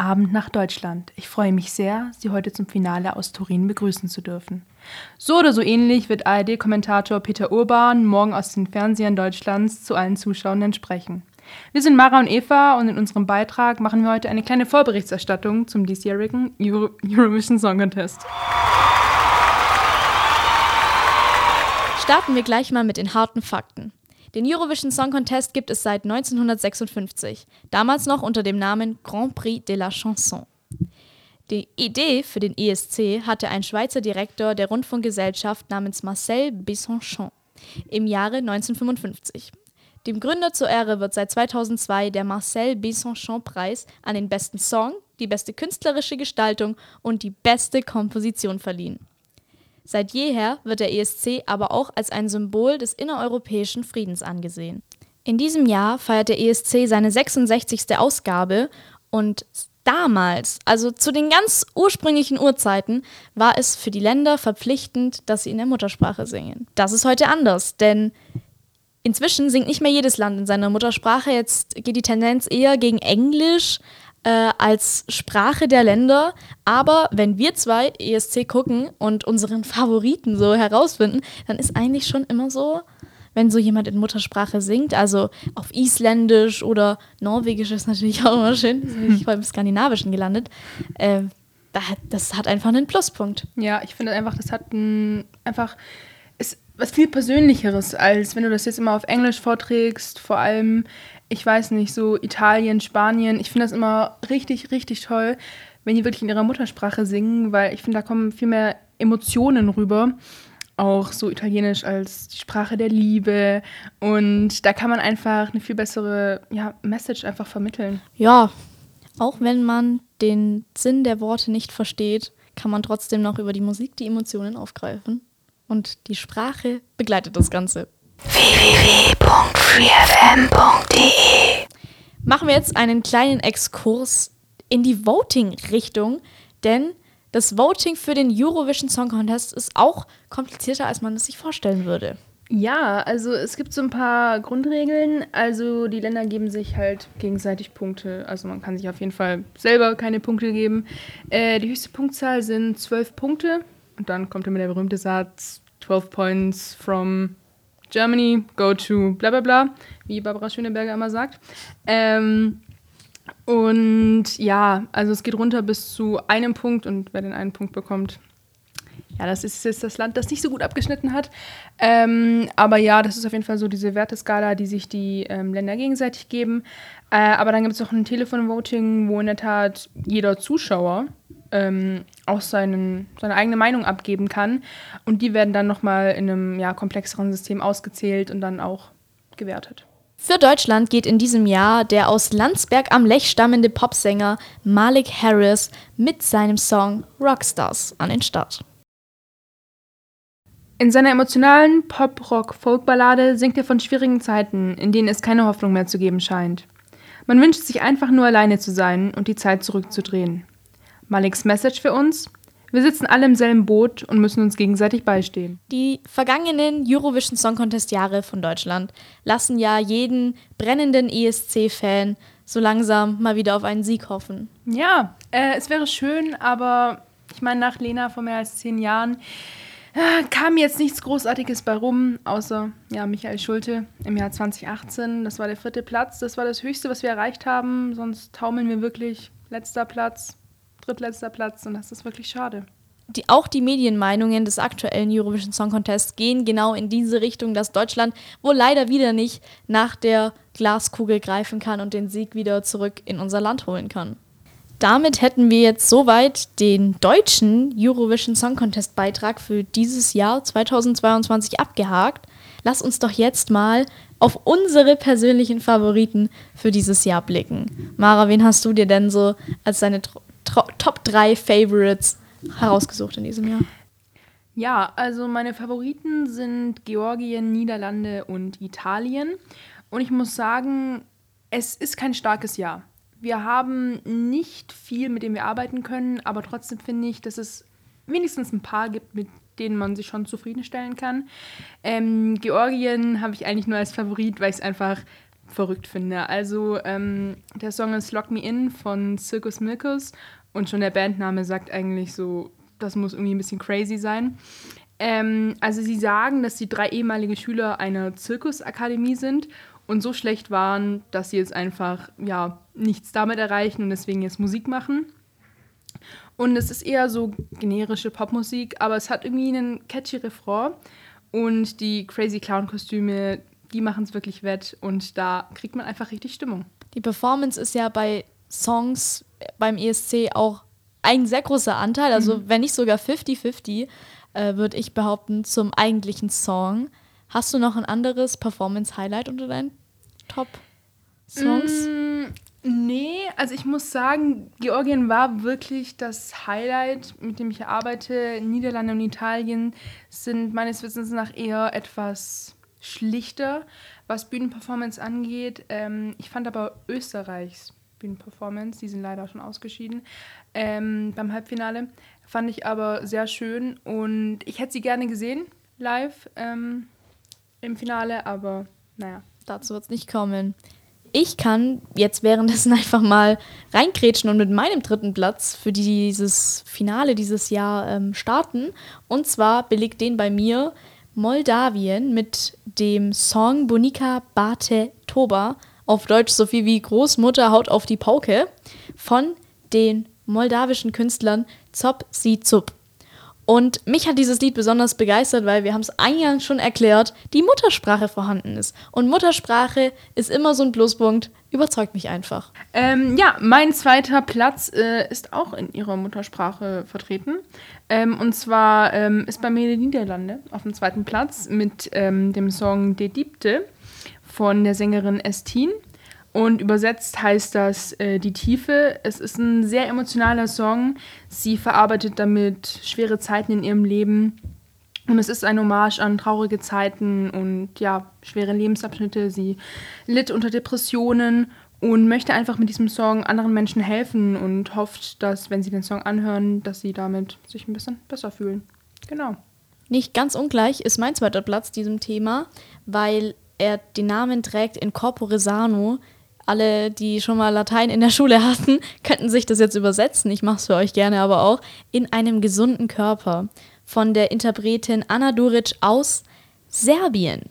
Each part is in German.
Abend nach Deutschland. Ich freue mich sehr, Sie heute zum Finale aus Turin begrüßen zu dürfen. So oder so ähnlich wird ARD-Kommentator Peter Urban morgen aus den Fernsehern Deutschlands zu allen Zuschauenden sprechen. Wir sind Mara und Eva und in unserem Beitrag machen wir heute eine kleine Vorberichterstattung zum diesjährigen Euro Eurovision Song Contest. Starten wir gleich mal mit den harten Fakten. Den Eurovision Song Contest gibt es seit 1956, damals noch unter dem Namen Grand Prix de la Chanson. Die Idee für den ESC hatte ein Schweizer Direktor der Rundfunkgesellschaft namens Marcel Besonchon im Jahre 1955. Dem Gründer zur Ehre wird seit 2002 der Marcel Besonchon-Preis an den besten Song, die beste künstlerische Gestaltung und die beste Komposition verliehen. Seit jeher wird der ESC aber auch als ein Symbol des innereuropäischen Friedens angesehen. In diesem Jahr feiert der ESC seine 66. Ausgabe und damals, also zu den ganz ursprünglichen Urzeiten, war es für die Länder verpflichtend, dass sie in der Muttersprache singen. Das ist heute anders, denn inzwischen singt nicht mehr jedes Land in seiner Muttersprache. Jetzt geht die Tendenz eher gegen Englisch, äh, als Sprache der Länder. Aber wenn wir zwei ESC gucken und unseren Favoriten so herausfinden, dann ist eigentlich schon immer so, wenn so jemand in Muttersprache singt, also auf Isländisch oder Norwegisch ist natürlich auch immer schön, ich war im Skandinavischen gelandet, äh, das hat einfach einen Pluspunkt. Ja, ich finde einfach, das hat ein, einfach ist was viel Persönlicheres, als wenn du das jetzt immer auf Englisch vorträgst, vor allem ich weiß nicht, so Italien, Spanien. Ich finde das immer richtig, richtig toll, wenn die wirklich in ihrer Muttersprache singen, weil ich finde, da kommen viel mehr Emotionen rüber. Auch so Italienisch als die Sprache der Liebe. Und da kann man einfach eine viel bessere ja, Message einfach vermitteln. Ja, auch wenn man den Sinn der Worte nicht versteht, kann man trotzdem noch über die Musik die Emotionen aufgreifen. Und die Sprache begleitet das Ganze www.freefm.de Machen wir jetzt einen kleinen Exkurs in die Voting-Richtung, denn das Voting für den Eurovision Song Contest ist auch komplizierter, als man es sich vorstellen würde. Ja, also es gibt so ein paar Grundregeln. Also die Länder geben sich halt gegenseitig Punkte. Also man kann sich auf jeden Fall selber keine Punkte geben. Äh, die höchste Punktzahl sind zwölf Punkte. Und dann kommt immer der berühmte Satz: 12 points from Germany, go to bla bla bla, wie Barbara Schöneberger immer sagt. Ähm, und ja, also es geht runter bis zu einem Punkt und wer den einen Punkt bekommt, ja, das ist jetzt das Land, das nicht so gut abgeschnitten hat. Ähm, aber ja, das ist auf jeden Fall so diese Werteskala, die sich die ähm, Länder gegenseitig geben. Äh, aber dann gibt es auch ein Telefonvoting, wo in der Tat jeder Zuschauer ähm, auch seinen, seine eigene Meinung abgeben kann. Und die werden dann nochmal in einem ja, komplexeren System ausgezählt und dann auch gewertet. Für Deutschland geht in diesem Jahr der aus Landsberg am Lech stammende Popsänger Malik Harris mit seinem Song Rockstars an den Start. In seiner emotionalen Pop-Rock-Folk-Ballade singt er von schwierigen Zeiten, in denen es keine Hoffnung mehr zu geben scheint. Man wünscht sich einfach nur alleine zu sein und die Zeit zurückzudrehen. Maliks Message für uns? Wir sitzen alle im selben Boot und müssen uns gegenseitig beistehen. Die vergangenen Eurovision Song Contest Jahre von Deutschland lassen ja jeden brennenden ESC-Fan so langsam mal wieder auf einen Sieg hoffen. Ja, äh, es wäre schön, aber ich meine, nach Lena vor mehr als zehn Jahren äh, kam jetzt nichts Großartiges bei rum, außer ja, Michael Schulte im Jahr 2018. Das war der vierte Platz. Das war das Höchste, was wir erreicht haben. Sonst taumeln wir wirklich letzter Platz drittletzter Platz und das ist wirklich schade. Die, auch die Medienmeinungen des aktuellen Eurovision Song Contests gehen genau in diese Richtung, dass Deutschland wohl leider wieder nicht nach der Glaskugel greifen kann und den Sieg wieder zurück in unser Land holen kann. Damit hätten wir jetzt soweit den deutschen Eurovision Song Contest Beitrag für dieses Jahr 2022 abgehakt. Lass uns doch jetzt mal auf unsere persönlichen Favoriten für dieses Jahr blicken. Mara, wen hast du dir denn so als deine Top 3 Favorites herausgesucht in diesem Jahr? Ja, also meine Favoriten sind Georgien, Niederlande und Italien. Und ich muss sagen, es ist kein starkes Jahr. Wir haben nicht viel, mit dem wir arbeiten können, aber trotzdem finde ich, dass es wenigstens ein paar gibt, mit denen man sich schon zufriedenstellen kann. Ähm, Georgien habe ich eigentlich nur als Favorit, weil ich es einfach verrückt finde. Also ähm, der Song ist Lock Me In von Circus Mircus und schon der Bandname sagt eigentlich so, das muss irgendwie ein bisschen crazy sein. Ähm, also sie sagen, dass sie drei ehemalige Schüler einer Zirkusakademie sind und so schlecht waren, dass sie jetzt einfach ja nichts damit erreichen und deswegen jetzt Musik machen. Und es ist eher so generische Popmusik, aber es hat irgendwie einen catchy Refrain und die Crazy Clown Kostüme, die machen es wirklich wett und da kriegt man einfach richtig Stimmung. Die Performance ist ja bei Songs beim ESC auch ein sehr großer Anteil, also mhm. wenn nicht sogar 50-50, äh, würde ich behaupten, zum eigentlichen Song. Hast du noch ein anderes Performance-Highlight unter deinen Top-Songs? Mm, nee, also ich muss sagen, Georgien war wirklich das Highlight, mit dem ich arbeite. Niederlande und Italien sind meines Wissens nach eher etwas schlichter, was Bühnenperformance angeht. Ähm, ich fand aber Österreichs Bühnenperformance, die sind leider schon ausgeschieden, ähm, beim Halbfinale, fand ich aber sehr schön und ich hätte sie gerne gesehen, live ähm, im Finale, aber naja. Dazu wird es nicht kommen. Ich kann jetzt währenddessen einfach mal reinkrätschen und mit meinem dritten Platz für dieses Finale dieses Jahr ähm, starten. Und zwar belegt den bei mir Moldawien mit dem Song Bonika Bate Toba, auf Deutsch so viel wie Großmutter haut auf die Pauke, von den moldawischen Künstlern Zop Si Zup. Und mich hat dieses Lied besonders begeistert, weil wir haben es eingangs schon erklärt, die Muttersprache vorhanden ist. Und Muttersprache ist immer so ein Pluspunkt, überzeugt mich einfach. Ähm, ja, mein zweiter Platz äh, ist auch in ihrer Muttersprache vertreten. Ähm, und zwar ähm, ist bei mir die Niederlande auf dem zweiten Platz mit ähm, dem Song De Diepte von der Sängerin Estin. Und übersetzt heißt das äh, Die Tiefe. Es ist ein sehr emotionaler Song. Sie verarbeitet damit schwere Zeiten in ihrem Leben. Und es ist ein Hommage an traurige Zeiten und ja, schwere Lebensabschnitte. Sie litt unter Depressionen und möchte einfach mit diesem Song anderen Menschen helfen und hofft, dass, wenn sie den Song anhören, dass sie damit sich ein bisschen besser fühlen. Genau. Nicht ganz ungleich ist mein zweiter Platz diesem Thema, weil er den Namen trägt in Corpore Sano. Alle, die schon mal Latein in der Schule hatten, könnten sich das jetzt übersetzen. Ich mache es für euch gerne aber auch. In einem gesunden Körper von der Interpretin Anna Duric aus Serbien.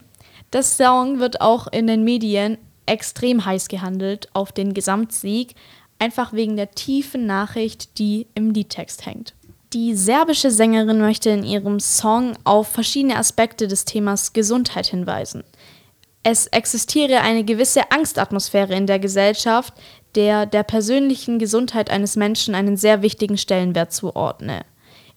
Das Song wird auch in den Medien extrem heiß gehandelt auf den Gesamtsieg, einfach wegen der tiefen Nachricht, die im Liedtext hängt. Die serbische Sängerin möchte in ihrem Song auf verschiedene Aspekte des Themas Gesundheit hinweisen es existiere eine gewisse Angstatmosphäre in der Gesellschaft, der der persönlichen Gesundheit eines Menschen einen sehr wichtigen Stellenwert zuordne.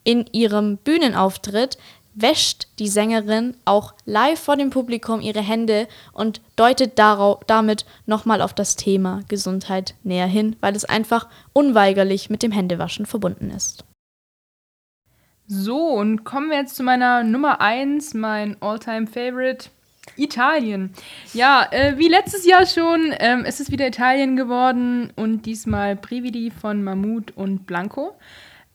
In ihrem Bühnenauftritt wäscht die Sängerin auch live vor dem Publikum ihre Hände und deutet damit nochmal auf das Thema Gesundheit näher hin, weil es einfach unweigerlich mit dem Händewaschen verbunden ist. So, und kommen wir jetzt zu meiner Nummer 1, mein Alltime favorite Italien. Ja, äh, wie letztes Jahr schon, ähm, ist es wieder Italien geworden und diesmal Brividi von Mammut und Blanco.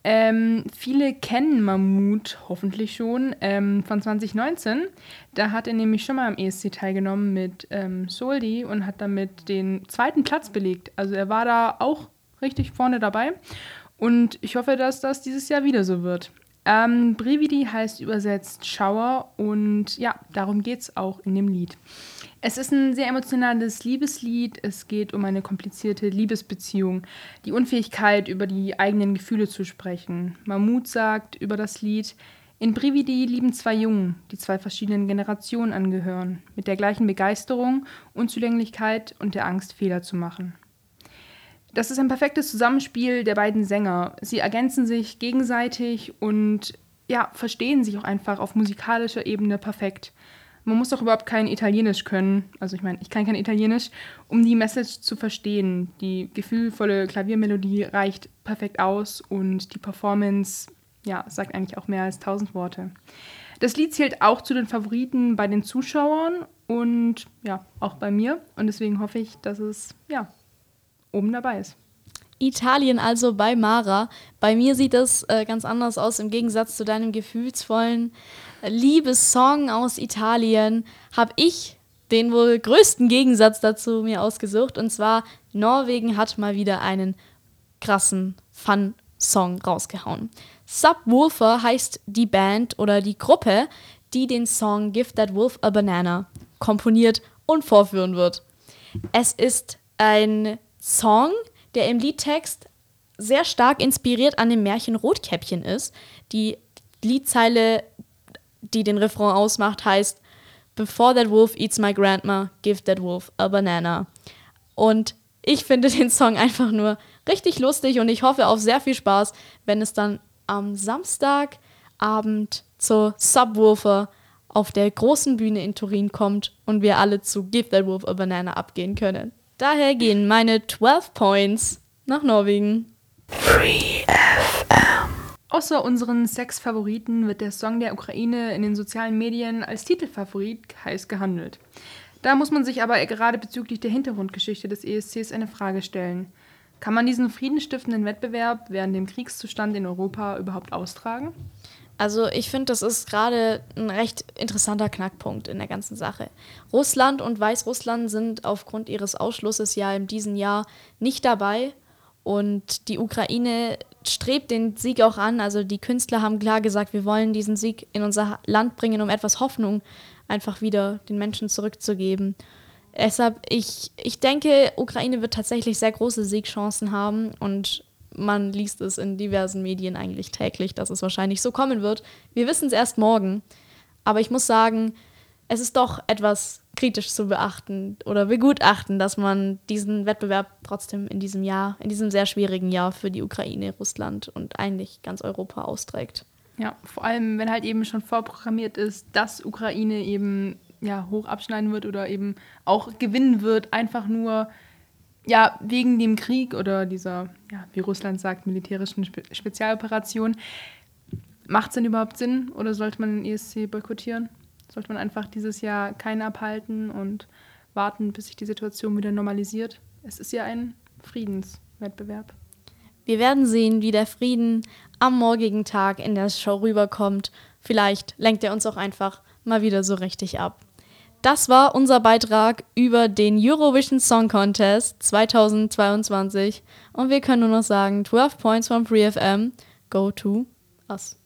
Ähm, viele kennen Mammut hoffentlich schon ähm, von 2019. Da hat er nämlich schon mal am ESC teilgenommen mit ähm, Soldi und hat damit den zweiten Platz belegt. Also er war da auch richtig vorne dabei. Und ich hoffe, dass das dieses Jahr wieder so wird. Ähm, Brividi heißt übersetzt Schauer und ja, darum geht es auch in dem Lied. Es ist ein sehr emotionales Liebeslied. Es geht um eine komplizierte Liebesbeziehung, die Unfähigkeit, über die eigenen Gefühle zu sprechen. Mahmoud sagt über das Lied, in Brividi lieben zwei Jungen, die zwei verschiedenen Generationen angehören, mit der gleichen Begeisterung, Unzulänglichkeit und der Angst, Fehler zu machen. Das ist ein perfektes Zusammenspiel der beiden Sänger. Sie ergänzen sich gegenseitig und ja, verstehen sich auch einfach auf musikalischer Ebene perfekt. Man muss doch überhaupt kein Italienisch können, also ich meine, ich kann kein Italienisch, um die Message zu verstehen. Die gefühlvolle Klaviermelodie reicht perfekt aus und die Performance, ja, sagt eigentlich auch mehr als tausend Worte. Das Lied zählt auch zu den Favoriten bei den Zuschauern und ja, auch bei mir. Und deswegen hoffe ich, dass es ja oben dabei ist. Italien also bei Mara. Bei mir sieht das äh, ganz anders aus im Gegensatz zu deinem gefühlsvollen äh, Liebessong aus Italien. Habe ich den wohl größten Gegensatz dazu mir ausgesucht. Und zwar, Norwegen hat mal wieder einen krassen Fun-Song rausgehauen. Subwoofer heißt die Band oder die Gruppe, die den Song Give That Wolf a Banana komponiert und vorführen wird. Es ist ein Song, der im Liedtext sehr stark inspiriert an dem Märchen Rotkäppchen ist. Die Liedzeile, die den Refrain ausmacht, heißt Before that wolf eats my grandma, give that wolf a banana. Und ich finde den Song einfach nur richtig lustig und ich hoffe auf sehr viel Spaß, wenn es dann am Samstagabend zur Subwoofer auf der großen Bühne in Turin kommt und wir alle zu Give That Wolf a Banana abgehen können. Daher gehen meine 12 Points nach Norwegen. Free FM. Außer unseren sechs Favoriten wird der Song der Ukraine in den sozialen Medien als Titelfavorit heiß gehandelt. Da muss man sich aber gerade bezüglich der Hintergrundgeschichte des ESCs eine Frage stellen. Kann man diesen friedenstiftenden Wettbewerb während dem Kriegszustand in Europa überhaupt austragen? Also ich finde, das ist gerade ein recht interessanter Knackpunkt in der ganzen Sache. Russland und Weißrussland sind aufgrund ihres Ausschlusses ja in diesem Jahr nicht dabei und die Ukraine strebt den Sieg auch an. Also die Künstler haben klar gesagt, wir wollen diesen Sieg in unser Land bringen, um etwas Hoffnung einfach wieder den Menschen zurückzugeben. Deshalb, ich, ich denke, Ukraine wird tatsächlich sehr große Siegchancen haben und man liest es in diversen Medien eigentlich täglich, dass es wahrscheinlich so kommen wird. Wir wissen es erst morgen. Aber ich muss sagen, es ist doch etwas kritisch zu beachten oder begutachten, dass man diesen Wettbewerb trotzdem in diesem Jahr, in diesem sehr schwierigen Jahr für die Ukraine, Russland und eigentlich ganz Europa austrägt. Ja, vor allem, wenn halt eben schon vorprogrammiert ist, dass Ukraine eben ja, hoch abschneiden wird oder eben auch gewinnen wird, einfach nur ja, wegen dem Krieg oder dieser, ja, wie Russland sagt, militärischen Spe Spezialoperation. Macht es denn überhaupt Sinn oder sollte man den ESC boykottieren? Sollte man einfach dieses Jahr keinen abhalten und warten, bis sich die Situation wieder normalisiert? Es ist ja ein Friedenswettbewerb. Wir werden sehen, wie der Frieden am morgigen Tag in der Show rüberkommt. Vielleicht lenkt er uns auch einfach mal wieder so richtig ab. Das war unser Beitrag über den Eurovision Song Contest 2022 und wir können nur noch sagen, 12 points from 3FM, go to us.